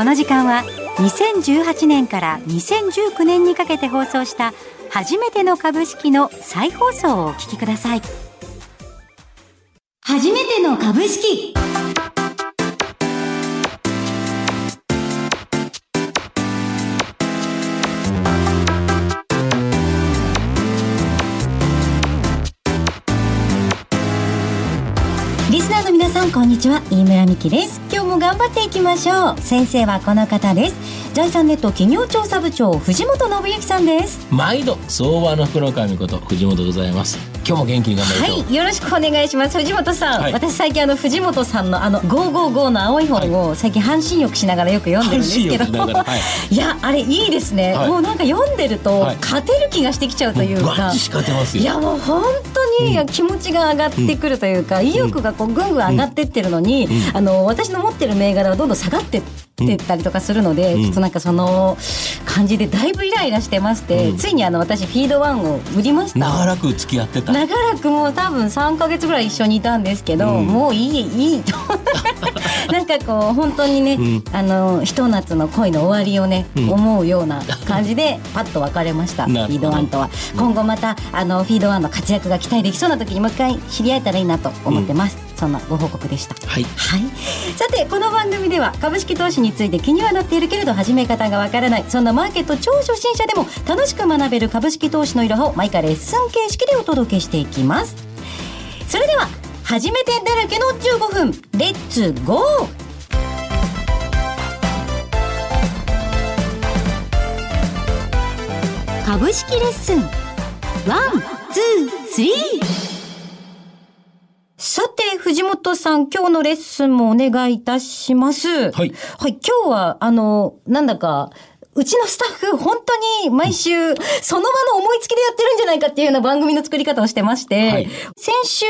この時間は2018年から2019年にかけて放送した初めての株式の再放送をお聞きください。初めての株式。リスナーの皆さんこんにちは。飯村美希です。今日も頑張っていきましょう。先生はこの方です。財産ネット企業調査部長藤本信之さんです。毎度相場の福の神こと藤本でございます。今日も元気に頑張りはいよろしくお願いします。藤本さん、はい。私最近あの藤本さんのあの555の青い本を最近半身浴しながらよく読んでるんですけど、はい。いやあれいいですね、はい。もうなんか読んでるとはい。勝てる気がしてきちゃうというか、いやもう本当に気持ちが上がってくるというか、意欲がこうぐんぐん上がってってるのに、うん。あの私の持ってる銘柄はどんどん下がってってったりとかするので、うん。ちょっとなんかその感じでだいぶイライラしてまして、うん。ついにあの私フィードワンを売りました。長らく付き合ってた。長らくもう多分3か月ぐらい一緒にいたんですけど、うん。もういいいいと。なんかこう本当にね、うん。あのひと夏の恋の終わりをね、うん。思うような感じでパッと別れましたフィードワンとは。今後またあのフィードワンの活躍が期待できそうな時にもう一回知り合えたらいいなと思ってます、そんなご報告でした、はい、はい、さてこの番組では株式投資について気にはなっているけれど始め方がわからないそんなマーケット超初心者でも楽しく学べる株式投資のいろはを毎回レッスン形式でお届けしていきます。それでは初めてだらけの15分レッツゴー!株式レッスン123藤本さん、今日のレッスンもお願いいたします。はい。はい、今日は、あの、なんだか、うちのスタッフ、本当に毎週、その場の思いつきでやってるんじゃないかっていうような番組の作り方をしてまして、はい。先週、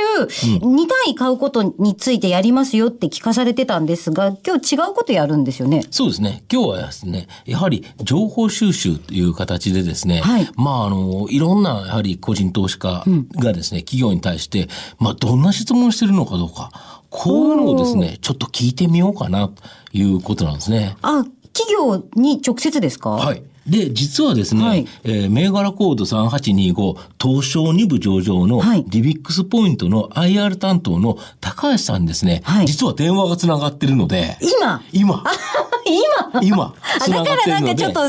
2単位買うことについてやりますよって聞かされてたんですが、今日違うことやるんですよね？そうですね。今日はですねやはり情報収集という形でですね、はい。まああのいろんなやはり個人投資家がですね、企業に対してまあどんな質問をしてるのかどうかこういうのをですねちょっと聞いてみようかなということなんですね。あ、企業に直接ですか？はい。で、実はですね、はい。えー銘柄コード3825、東証2部上場のはい。リビックスポイントの IR 担当の高橋さんにですね、はい。実は電話がつながってるので、今？今、今？今、だからなんかちょっと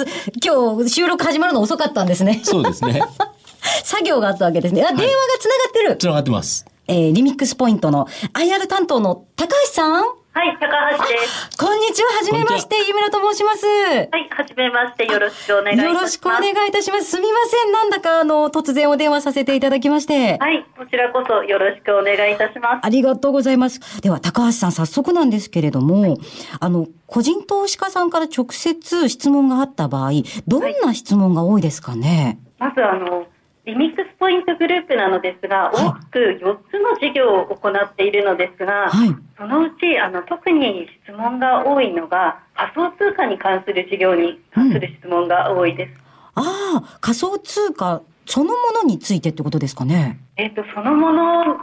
今日収録始まるの遅かったんですね。そうですね、作業があったわけですね。あ、電話がつながってる。つながってます。えーリミックスポイントの IR 担当の高橋さん？はい、高橋です。こんにちは。はじめまして。ゆめらと申します。はい、はじめまして。よろしくお願いいたします。よろしくお願いいたします。すみません。なんだかあの、突然お電話させていただきまして。はい、こちらこそよろしくお願いいたします。ありがとうございます。では、高橋さん、早速なんですけれども、あの、個人投資家さんから直接質問があった場合、どんな質問が多いですかね？まず、あの、リミックスポイントグループなのですが、はい大きく4つの事業を行っているのですが、はい。そのうちあの特に質問が多いのが仮想通貨に関する事業に関する質問が多いです。ああ、仮想通貨そのものについてってことですかね。えっとそのもの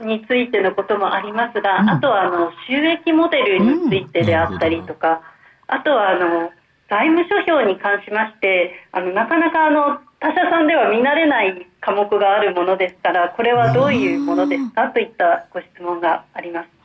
についてのこともありますが、うんあとはあの収益モデルについてであったりとか、あとはあの財務諸表に関しましてあのなかなかあの他社さんでは見慣れない科目があるものですからこれはどういうものですかといったご質問があります。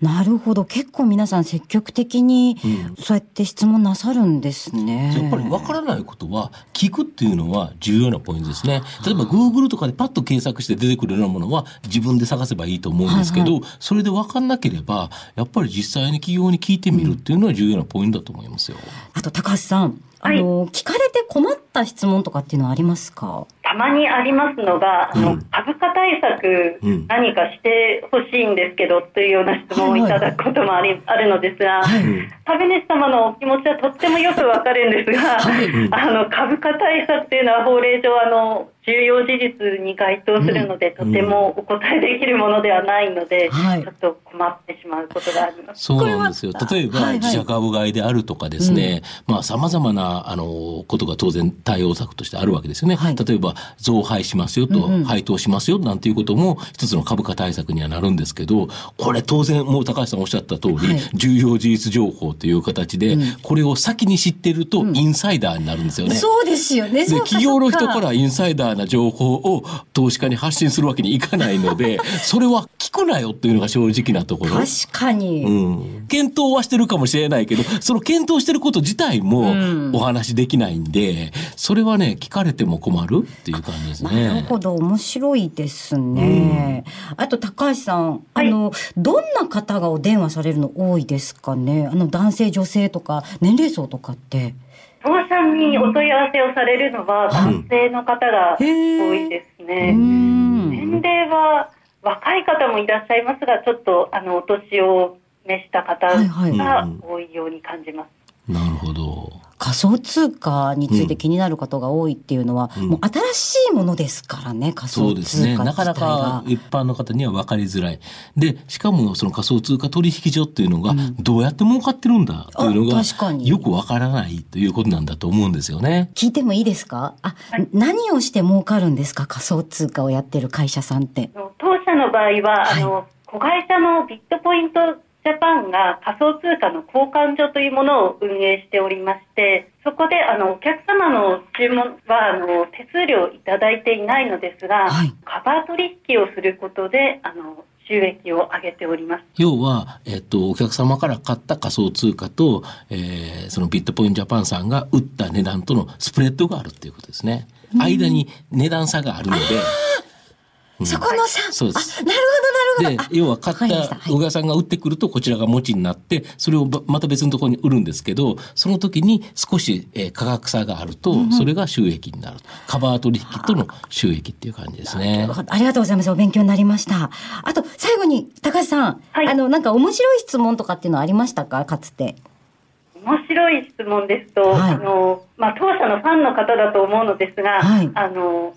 なるほど。結構皆さん積極的にうんそうやって質問なさるんですね。やっぱり分からないことは聞くっていうのは重要なポイントですね。例えば Google とかでパッと検索して出てくるようなものは自分で探せばいいと思うんですけど、はいそれで分かんなければやっぱり実際に企業に聞いてみるっていうのは重要なポイントだと思いますよ。あと高橋さん、あの、聞かれて困った質問とかっていうのはありますか？たまにありますのが、あのうん株価対策うん。何かしてほしいんですけどというような質問をいただくこともあり、あるのですが、うん株主様のお気持ちはとってもよくわかるんですが、うん。あの株価対策というのは法令上あの重要事実に該当するので、とてもお答えできるものではないので、はい。ちょっと困ってしまうことがあります。そうなんですよ。例えば、はいはい。自社株買いであるとかですね、まあ、様々な、あの、ことが当然対応策としてあるわけですよね。はい。例えば、増配しますよと、うんうん。配当しますよなんていうことも、一つの株価対策にはなるんですけど、これ当然、もう高橋さんおっしゃった通り、はい。重要事実情報という形で、これを先に知ってると、インサイダーになるんですよね。そうですよね。で企業の人からインサイダーな情報を投資家に発信するわけにいかないので、それは聞くなよっていうのが正直なところ。確かに。うん、検討はしてるかもしれないけど、その検討してること自体もうんお話できないんで、それはね、聞かれても困るっていう感じですなるね。ほど、面白いですね。あと、高橋さん、あの、どんな方がお電話されるの多いですかね？あの、男性、女性とか、年齢層とかって。当社にお問い合わせをされるのは男性の方が多いですうね。ん。年齢は若い方もいらっしゃいますが、ちょっとあのお年を召した方はいはいが多いように感じます。なるほど。仮想通貨について気になる方が多いっていうのは、うんもう新しいものですからね、仮そう想ですね。通貨なかなか。一般の方には分かりづらい。で、しかもその仮想通貨取引所っていうのがどうやって儲かってるんだっていうのあが確かによく分からないということなんだと思うんですよね。聞いてもいいですか？あ、何をして儲かるんですか？仮想通貨をやってる会社さんって。当社の場合は、はいあの子会社のビットポイントジャパンが仮想通貨の交換所というものを運営しておりまして、そこであのお客様の注文はあの手数料いただいていないのですが、はいカバー取引をすることであの収益を上げております。要は、えっと、お客様から買った仮想通貨と、えーそのビットポイントジャパンさんが売った値段とのスプレッドがあるっていうことですね。間に値段差があるので、うんそこの差。そうですあ、なるほど、なるほど。あ、で要は買った小川さんが売ってくるとこちらが持ちになって、それをばまた別のところに売るんですけど、その時に少し、えー価格差があると、それが収益になる。カバー取引との収益っていう感じですねありがとうございます。お勉強になりました。あと、最後に、高橋さん。はいあの、なんか面白い質問とかっていうのはありましたか？かつて。面白い質問ですと、はいあのまあ、当社のファンの方だと思うのですが、はいあの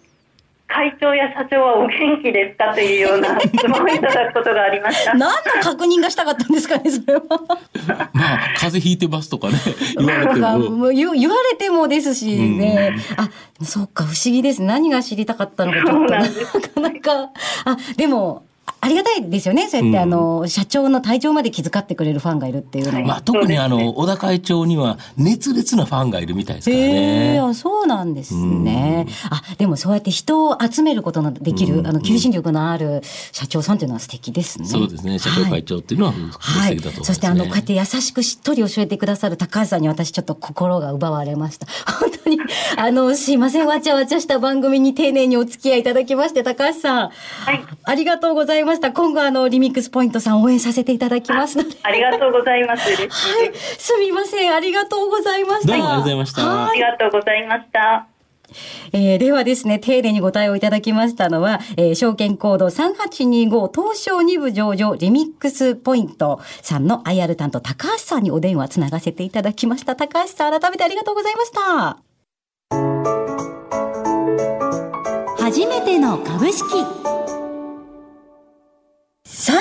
会長や社長はお元気ですかというような 質問をいただくことがありました。何の確認がしたかったんですかね、それは。まあ、風邪ひいてますとかね、言われても。言言われてもですしね。あ、そうか、不思議です。何が知りたかったのか、ちょっとなかなか。あ、でも、あありがたいですよね。そうやって、うんあの、社長の体調まで気遣ってくれるファンがいるっていうのは。まあ、特にあの、小田会長には熱烈なファンがいるみたいですからへねえ、。あ、そうなんですね。あ、でもそうやって人を集めることのできる、うんあの、求心力のある社長さんというのは素敵ですね。そうですね。社長会長っていうのははい素敵だと思います、ね。そしてあの、こうやって優しくしっとり教えてくださる高橋さんに私ちょっと心が奪われました。本当に、あの、すいません、わちゃわちゃした番組に丁寧にお付き合いいただきまして、高橋さん。はい、ありがとうございました。今後あの、リミックスポイントさん応援させていただきますので。ありがとうございます。嬉しいです。はい。すみません。ありがとうございました。どうもありがとうございましたはありがとうございました。えーではですね、丁寧にご対応いただきましたのは、えー証券コード3825東証2部上場リミックスポイントさんの IR 担当高橋さんにお電話つながせていただきました。高橋さん、改めてありがとうございました。初めての株式。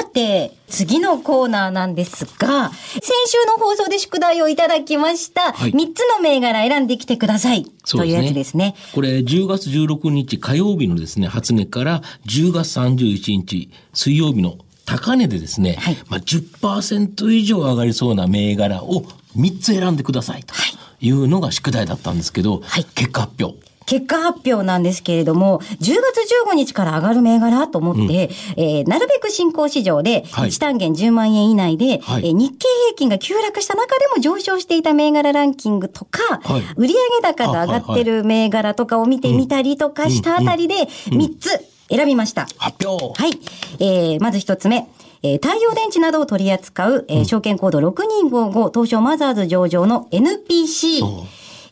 さて、次のコーナーなんですが、先週の放送で宿題をいただきました、はい3つの銘柄選んできてください。というやつですね。これ10月16日火曜日のですね、初値から10月31日水曜日の高値でですね、はいまあ10%以上上がりそうな銘柄を3つ選んでくださいというのが宿題だったんですけど、はい結果発表。結果発表なんですけれども、10月15日から上がる銘柄と思って、えーなるべく新興市場で、はい1単元10万円以内で、はいえー日経平均が急落した中でも上昇していた銘柄ランキングとか、はい売上高が上がってる銘柄とかを見てみたりとかしたあたりで、3つ選びました。発表はい。えー、まず一つ目。えー太陽電池などを取り扱う、えー証券コード6255東証マザーズ上場の NPC。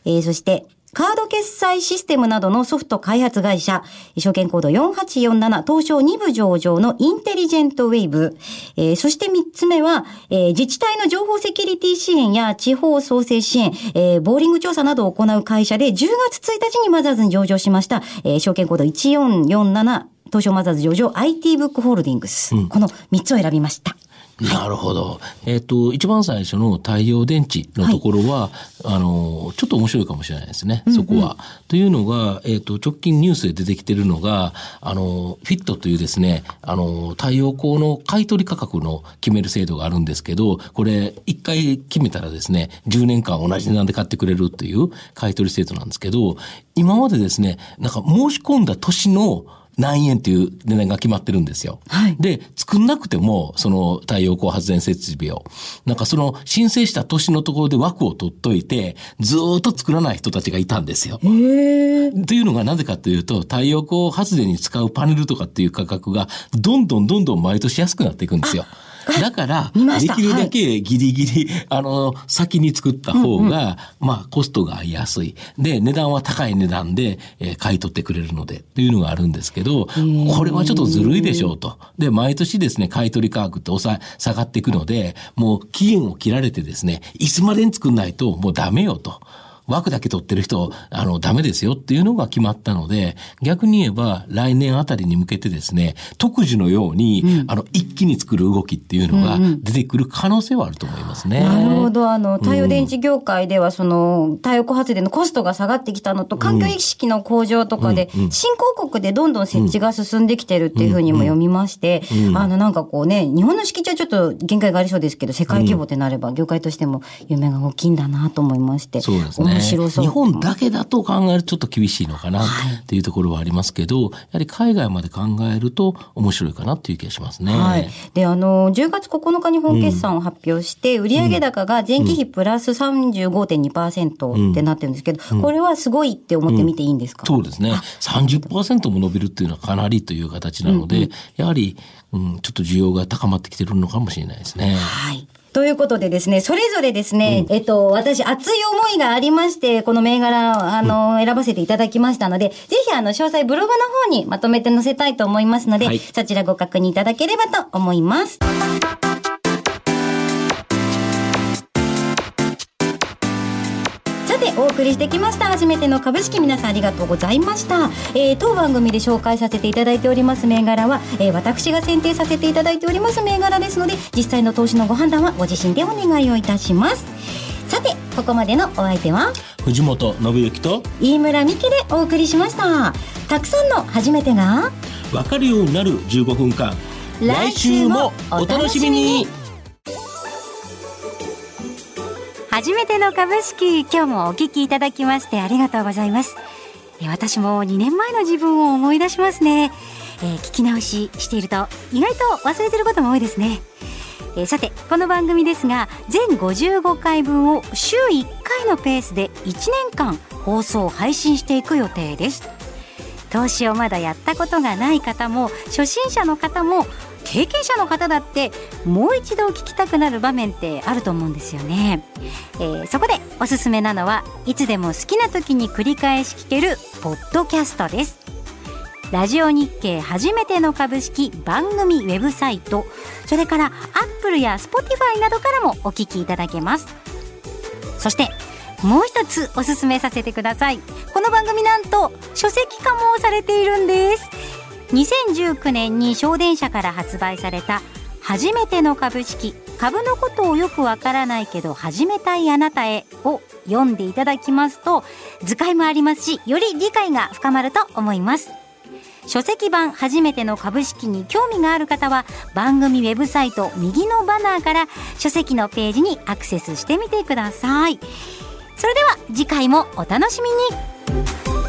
えーそして、カード決済システムなどのソフト開発会社、証券コード4847東証2部上場のインテリジェントウェイブ。えー、そして3つ目は、えー、自治体の情報セキュリティ支援や地方創生支援、えー、ボーリング調査などを行う会社で10月1日にマザーズに上場しました、えー、証券コード1447東証マザーズ上場 IT ブックホールディングス。うん、この3つを選びました。なるほど。えっ、ー、と、一番最初の太陽電池のところは、はい、あの、ちょっと面白いかもしれないですね、そこは。うんうん、というのが、えっ、ー、と、直近ニュースで出てきてるのが、あの、フィットというですね、あの、太陽光の買取価格の決める制度があるんですけど、これ、一回決めたらですね、10年間同じ値段で買ってくれるという買取制度なんですけど、今までですね、なんか申し込んだ年の何円っていう値段が決まってるんですよ。はい、で、作んなくても、その太陽光発電設備を、なんかその申請した年のところで枠を取っといて、ずっと作らない人たちがいたんですよ。というのがなぜかというと、太陽光発電に使うパネルとかっていう価格が、どんどんどんどん毎年安くなっていくんですよ。だから、できるだけギリギリ、はい、あの、先に作った方が、うんうん、まあ、コストが安い。で、値段は高い値段で、えー、買い取ってくれるので、っていうのがあるんですけど、これはちょっとずるいでしょうと。で、毎年ですね、買い取り価格って下がっていくので、もう期限を切られてですね、いつまでに作んないともうダメよと。枠だけ取ってる人、あの、ダメですよっていうのが決まったので、逆に言えば来年あたりに向けてですね、特需のように、うん、あの、一気に作る動きっていうのが出てくる可能性はあると思いますね。うんうん、なるほど。あの、太陽電池業界では、その、太陽光発電のコストが下がってきたのと、環境意識の向上とかで、新興国でどんどん設置が進んできてるっていうふうにも読みまして、あの、なんかこうね、日本の敷地はちょっと限界がありそうですけど、世界規模ってなれば、業界としても夢が大きいんだなと思いまして。そうですね。白そう。日本だけだと考えるとちょっと厳しいのかなっていうところはありますけど、やはり海外まで考えると面白いかなっていう気がしますね。はい。で、あの、10月9日に本決算を発表して、うん、売上高が前期比プラス35.2%ってなってるんですけど、うん、これはすごいって思ってみていいんですか、うん、そうですね。30%も伸びるっていうのはかなりという形なので、うんうん、やはり、うん、ちょっと需要が高まってきてるのかもしれないですね。はい。ということでですね、それぞれですね、うん、えっと、私、熱い思いがありまして、この銘柄、あの、選ばせていただきましたので、ぜひ、あの、詳細ブログの方にまとめて載せたいと思いますので、はい、そちらご確認いただければと思います。でお送りしてきました。初めての株式皆さんありがとうございました、えー、当番組で紹介させていただいております銘柄は、えー、私が選定させていただいております銘柄ですので実際の投資のご判断はご自身でお願いをいたします。さてここまでのお相手は？藤本信之と飯村美希でお送りしました。たくさんの初めてが？わかるようになる15分間。来週もお楽しみに初めての株式。今日もお聞きいただきましてありがとうございます。私も2年前の自分を思い出しますね、えー、聞き直ししていると意外と忘れてることも多いですね。えー、さてこの番組ですが全55回分を週1回のペースで1年間放送配信していく予定です。投資をまだやったことがない方も初心者の方も経験者の方だってもう一度聞きたくなる場面ってあると思うんですよね、えー、そこでおすすめなのはいつでも好きな時に繰り返し聞けるポッドキャストです。ラジオ日経初めての株式番組ウェブサイトそれからアップルやスポティファイなどからもお聞きいただけます。そしてもう一つおすすめさせてください。この番組なんと書籍化もされているんです。2019年に小電車から発売された初めての株式株のことをよくわからないけど始めたいあなたへを読んでいただきますと図解もありますしより理解が深まると思います。書籍版初めての株式に興味がある方は番組ウェブサイト右のバナーから書籍のページにアクセスしてみてください。それでは次回もお楽しみに。